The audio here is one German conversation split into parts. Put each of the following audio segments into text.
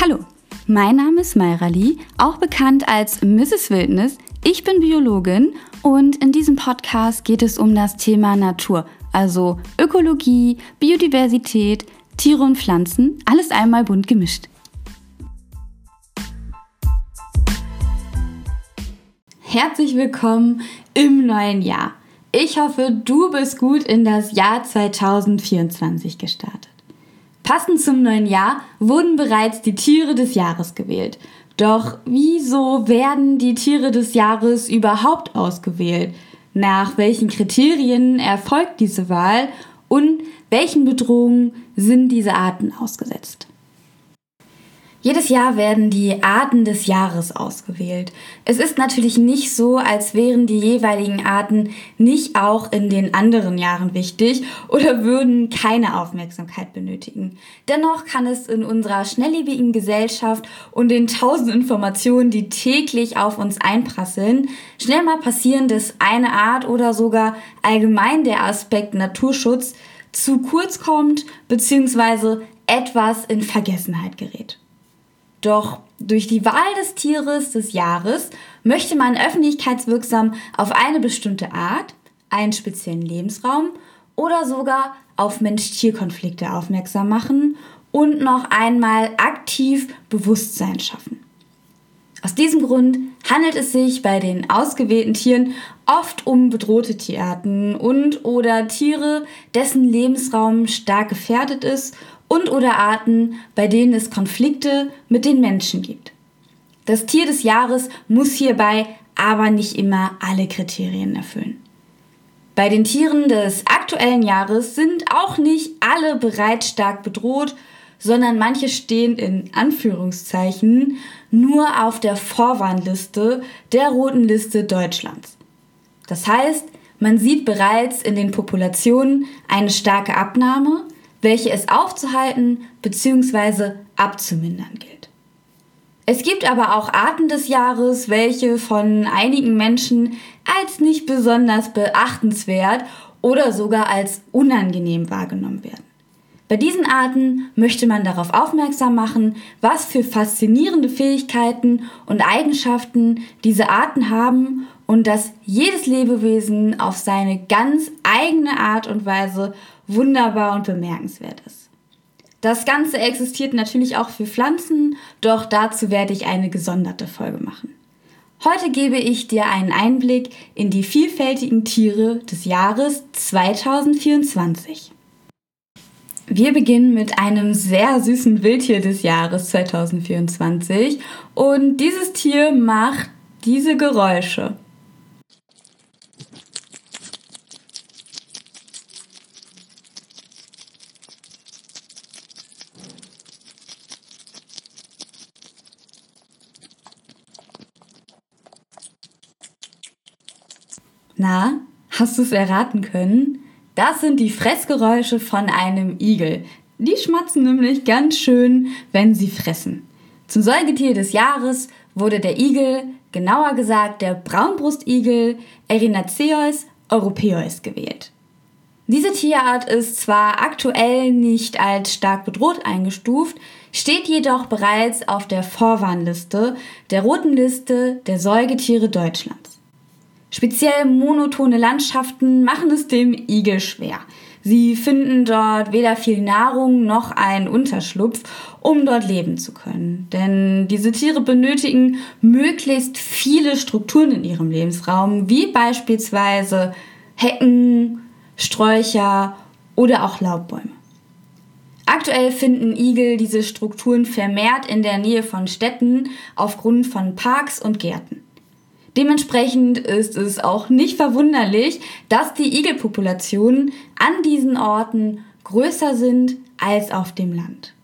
Hallo, mein Name ist Mayra Lee, auch bekannt als Mrs. Wildnis. Ich bin Biologin und in diesem Podcast geht es um das Thema Natur, also Ökologie, Biodiversität, Tiere und Pflanzen, alles einmal bunt gemischt. Herzlich willkommen im neuen Jahr. Ich hoffe, du bist gut in das Jahr 2024 gestartet. Passend zum neuen Jahr wurden bereits die Tiere des Jahres gewählt. Doch wieso werden die Tiere des Jahres überhaupt ausgewählt? Nach welchen Kriterien erfolgt diese Wahl und welchen Bedrohungen sind diese Arten ausgesetzt? Jedes Jahr werden die Arten des Jahres ausgewählt. Es ist natürlich nicht so, als wären die jeweiligen Arten nicht auch in den anderen Jahren wichtig oder würden keine Aufmerksamkeit benötigen. Dennoch kann es in unserer schnelllebigen Gesellschaft und den tausend Informationen, die täglich auf uns einprasseln, schnell mal passieren, dass eine Art oder sogar allgemein der Aspekt Naturschutz zu kurz kommt bzw. etwas in Vergessenheit gerät. Doch durch die Wahl des Tieres des Jahres möchte man öffentlichkeitswirksam auf eine bestimmte Art, einen speziellen Lebensraum oder sogar auf Mensch-Tier-Konflikte aufmerksam machen und noch einmal aktiv Bewusstsein schaffen. Aus diesem Grund handelt es sich bei den ausgewählten Tieren oft um bedrohte Tierarten und oder Tiere, dessen Lebensraum stark gefährdet ist und oder Arten, bei denen es Konflikte mit den Menschen gibt. Das Tier des Jahres muss hierbei aber nicht immer alle Kriterien erfüllen. Bei den Tieren des aktuellen Jahres sind auch nicht alle bereits stark bedroht, sondern manche stehen in Anführungszeichen nur auf der Vorwarnliste der roten Liste Deutschlands. Das heißt, man sieht bereits in den Populationen eine starke Abnahme, welche es aufzuhalten bzw. abzumindern gilt. Es gibt aber auch Arten des Jahres, welche von einigen Menschen als nicht besonders beachtenswert oder sogar als unangenehm wahrgenommen werden. Bei diesen Arten möchte man darauf aufmerksam machen, was für faszinierende Fähigkeiten und Eigenschaften diese Arten haben und dass jedes Lebewesen auf seine ganz eigene Art und Weise wunderbar und bemerkenswert ist. Das Ganze existiert natürlich auch für Pflanzen, doch dazu werde ich eine gesonderte Folge machen. Heute gebe ich dir einen Einblick in die vielfältigen Tiere des Jahres 2024. Wir beginnen mit einem sehr süßen Wildtier des Jahres 2024 und dieses Tier macht diese Geräusche. Na, hast du es erraten können? Das sind die Fressgeräusche von einem Igel. Die schmatzen nämlich ganz schön, wenn sie fressen. Zum Säugetier des Jahres wurde der Igel, genauer gesagt der Braunbrustigel Erinaceus europaeus gewählt. Diese Tierart ist zwar aktuell nicht als stark bedroht eingestuft, steht jedoch bereits auf der Vorwarnliste der roten Liste der Säugetiere Deutschlands. Speziell monotone Landschaften machen es dem Igel schwer. Sie finden dort weder viel Nahrung noch einen Unterschlupf, um dort leben zu können. Denn diese Tiere benötigen möglichst viele Strukturen in ihrem Lebensraum, wie beispielsweise Hecken, Sträucher oder auch Laubbäume. Aktuell finden Igel diese Strukturen vermehrt in der Nähe von Städten aufgrund von Parks und Gärten. Dementsprechend ist es auch nicht verwunderlich, dass die Igelpopulationen an diesen Orten größer sind als auf dem Land.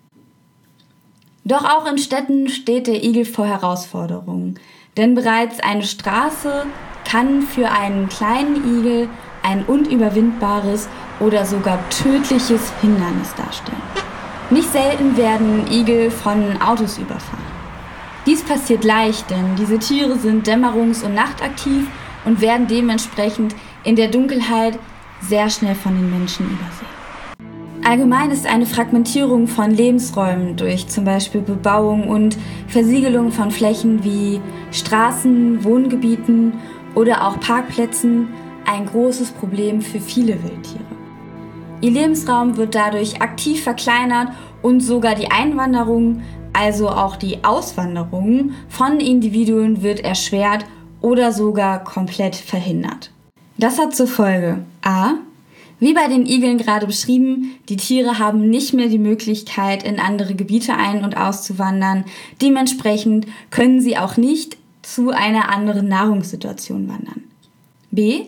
Doch auch in Städten steht der Igel vor Herausforderungen, denn bereits eine Straße kann für einen kleinen Igel ein unüberwindbares oder sogar tödliches Hindernis darstellen. Nicht selten werden Igel von Autos überfahren. Dies passiert leicht, denn diese Tiere sind dämmerungs- und nachtaktiv und werden dementsprechend in der Dunkelheit sehr schnell von den Menschen übersehen. Allgemein ist eine Fragmentierung von Lebensräumen durch zum Beispiel Bebauung und Versiegelung von Flächen wie Straßen, Wohngebieten oder auch Parkplätzen ein großes Problem für viele Wildtiere. Ihr Lebensraum wird dadurch aktiv verkleinert und sogar die Einwanderung, also auch die Auswanderung von Individuen wird erschwert oder sogar komplett verhindert. Das hat zur Folge a. Wie bei den Igeln gerade beschrieben, die Tiere haben nicht mehr die Möglichkeit, in andere Gebiete ein- und auszuwandern. Dementsprechend können sie auch nicht zu einer anderen Nahrungssituation wandern. B.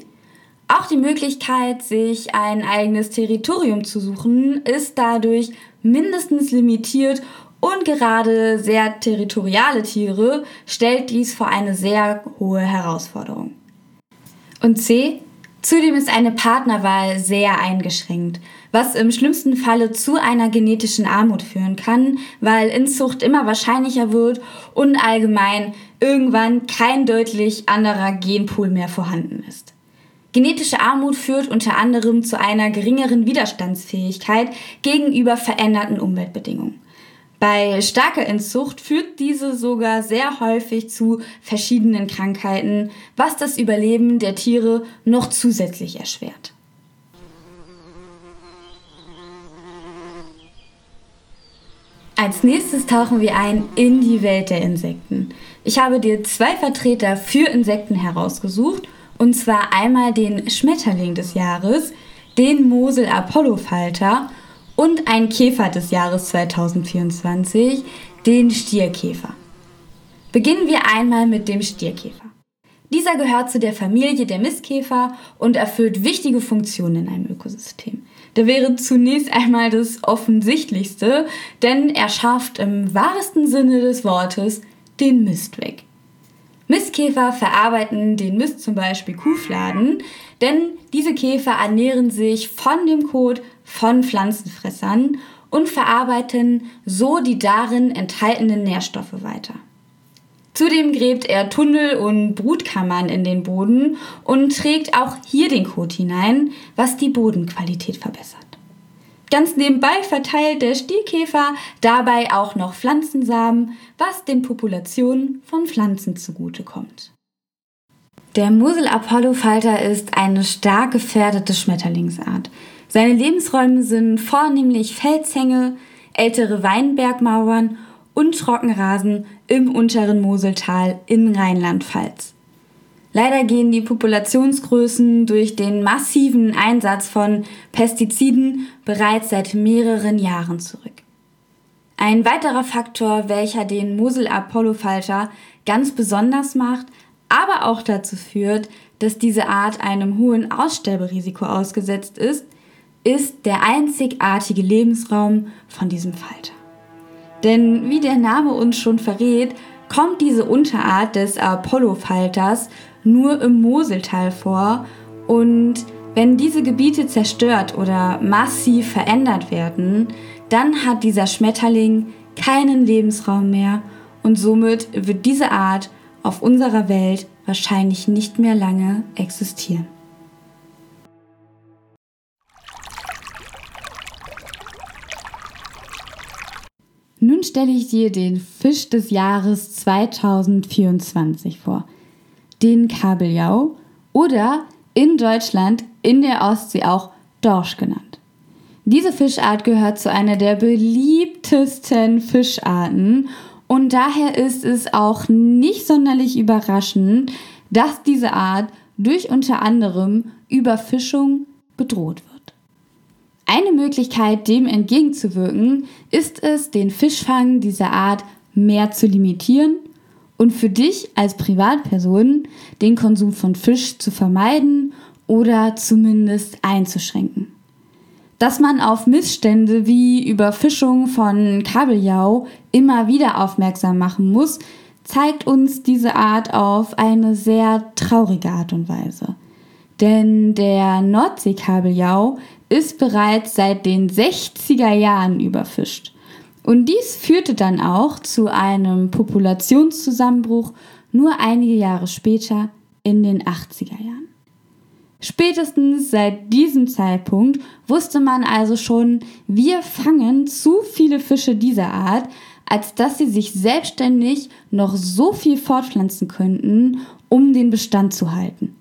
Auch die Möglichkeit, sich ein eigenes Territorium zu suchen, ist dadurch mindestens limitiert und gerade sehr territoriale Tiere stellt dies vor eine sehr hohe Herausforderung. Und C. Zudem ist eine Partnerwahl sehr eingeschränkt, was im schlimmsten Falle zu einer genetischen Armut führen kann, weil Inzucht immer wahrscheinlicher wird und allgemein irgendwann kein deutlich anderer Genpool mehr vorhanden ist. Genetische Armut führt unter anderem zu einer geringeren Widerstandsfähigkeit gegenüber veränderten Umweltbedingungen. Bei starker Inzucht führt diese sogar sehr häufig zu verschiedenen Krankheiten, was das Überleben der Tiere noch zusätzlich erschwert. Als nächstes tauchen wir ein in die Welt der Insekten. Ich habe dir zwei Vertreter für Insekten herausgesucht und zwar einmal den Schmetterling des Jahres, den Mosel-Apollo-Falter und ein Käfer des Jahres 2024, den Stierkäfer. Beginnen wir einmal mit dem Stierkäfer. Dieser gehört zu der Familie der Mistkäfer und erfüllt wichtige Funktionen in einem Ökosystem. Der wäre zunächst einmal das Offensichtlichste, denn er schafft im wahrsten Sinne des Wortes den Mist weg. Mistkäfer verarbeiten den Mist zum Beispiel Kuhfladen, denn diese Käfer ernähren sich von dem Kot von Pflanzenfressern und verarbeiten so die darin enthaltenen Nährstoffe weiter. Zudem gräbt er Tunnel und Brutkammern in den Boden und trägt auch hier den Kot hinein, was die Bodenqualität verbessert. Ganz nebenbei verteilt der Stierkäfer dabei auch noch Pflanzensamen, was den Populationen von Pflanzen zugutekommt. Der Mosel-Apollo-Falter ist eine stark gefährdete Schmetterlingsart. Seine Lebensräume sind vornehmlich Felshänge, ältere Weinbergmauern und Trockenrasen im unteren Moseltal in Rheinland-Pfalz. Leider gehen die Populationsgrößen durch den massiven Einsatz von Pestiziden bereits seit mehreren Jahren zurück. Ein weiterer Faktor, welcher den Mosel-Apollo-Falter ganz besonders macht, aber auch dazu führt, dass diese Art einem hohen Aussterberisiko ausgesetzt ist, ist der einzigartige Lebensraum von diesem Falter. Denn wie der Name uns schon verrät, kommt diese Unterart des Apollo-Falters nur im Moseltal vor und wenn diese Gebiete zerstört oder massiv verändert werden, dann hat dieser Schmetterling keinen Lebensraum mehr und somit wird diese Art auf unserer Welt wahrscheinlich nicht mehr lange existieren. Nun stelle ich dir den Fisch des Jahres 2024 vor den Kabeljau oder in Deutschland in der Ostsee auch Dorsch genannt. Diese Fischart gehört zu einer der beliebtesten Fischarten und daher ist es auch nicht sonderlich überraschend, dass diese Art durch unter anderem Überfischung bedroht wird. Eine Möglichkeit, dem entgegenzuwirken, ist es, den Fischfang dieser Art mehr zu limitieren und für dich als Privatperson den Konsum von Fisch zu vermeiden oder zumindest einzuschränken. Dass man auf Missstände wie Überfischung von Kabeljau immer wieder aufmerksam machen muss, zeigt uns diese Art auf eine sehr traurige Art und Weise. Denn der Nordseekabeljau ist bereits seit den 60er Jahren überfischt. Und dies führte dann auch zu einem Populationszusammenbruch nur einige Jahre später in den 80er Jahren. Spätestens seit diesem Zeitpunkt wusste man also schon, wir fangen zu viele Fische dieser Art, als dass sie sich selbstständig noch so viel fortpflanzen könnten, um den Bestand zu halten.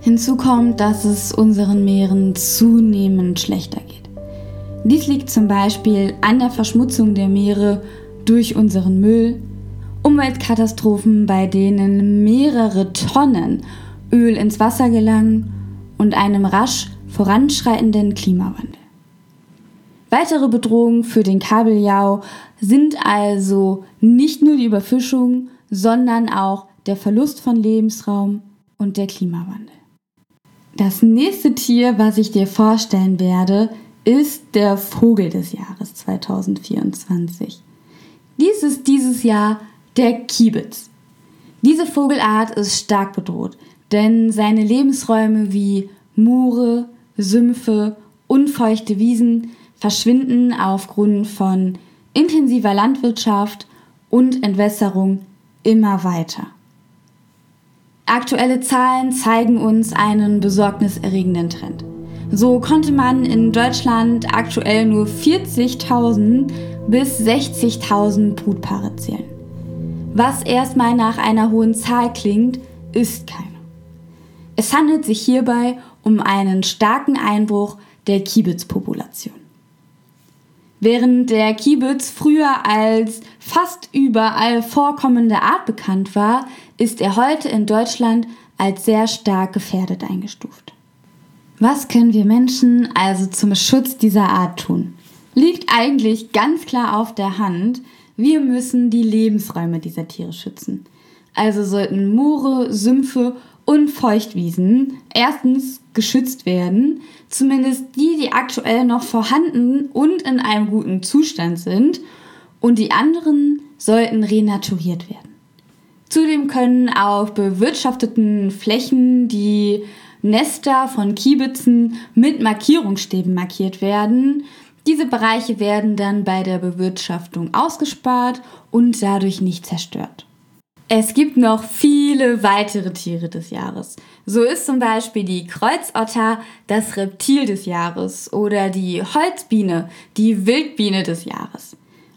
Hinzu kommt, dass es unseren Meeren zunehmend schlechter geht. Dies liegt zum Beispiel an der Verschmutzung der Meere durch unseren Müll, Umweltkatastrophen, bei denen mehrere Tonnen Öl ins Wasser gelangen und einem rasch voranschreitenden Klimawandel. Weitere Bedrohungen für den Kabeljau sind also nicht nur die Überfischung, sondern auch der Verlust von Lebensraum und der Klimawandel. Das nächste Tier, was ich dir vorstellen werde, ist der Vogel des Jahres 2024. Dies ist dieses Jahr der Kiebitz. Diese Vogelart ist stark bedroht, denn seine Lebensräume wie Mure, Sümpfe, unfeuchte Wiesen verschwinden aufgrund von intensiver Landwirtschaft und Entwässerung immer weiter. Aktuelle Zahlen zeigen uns einen besorgniserregenden Trend. So konnte man in Deutschland aktuell nur 40.000 bis 60.000 Brutpaare zählen. Was erstmal nach einer hohen Zahl klingt, ist keine. Es handelt sich hierbei um einen starken Einbruch der Kiebitzpopulation. Während der Kiebitz früher als fast überall vorkommende Art bekannt war, ist er heute in Deutschland als sehr stark gefährdet eingestuft. Was können wir Menschen also zum Schutz dieser Art tun? Liegt eigentlich ganz klar auf der Hand, wir müssen die Lebensräume dieser Tiere schützen. Also sollten Moore, Sümpfe und Feuchtwiesen erstens geschützt werden, zumindest die, die aktuell noch vorhanden und in einem guten Zustand sind, und die anderen sollten renaturiert werden. Zudem können auf bewirtschafteten Flächen die Nester von Kiebitzen mit Markierungsstäben markiert werden. Diese Bereiche werden dann bei der Bewirtschaftung ausgespart und dadurch nicht zerstört. Es gibt noch viele weitere Tiere des Jahres. So ist zum Beispiel die Kreuzotter das Reptil des Jahres oder die Holzbiene die Wildbiene des Jahres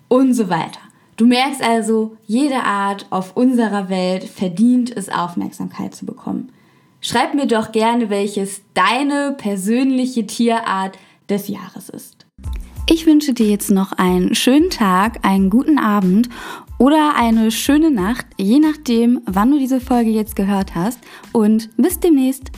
und so weiter. Du merkst also, jede Art auf unserer Welt verdient es Aufmerksamkeit zu bekommen. Schreib mir doch gerne, welches deine persönliche Tierart des Jahres ist. Ich wünsche dir jetzt noch einen schönen Tag, einen guten Abend oder eine schöne Nacht, je nachdem, wann du diese Folge jetzt gehört hast. Und bis demnächst.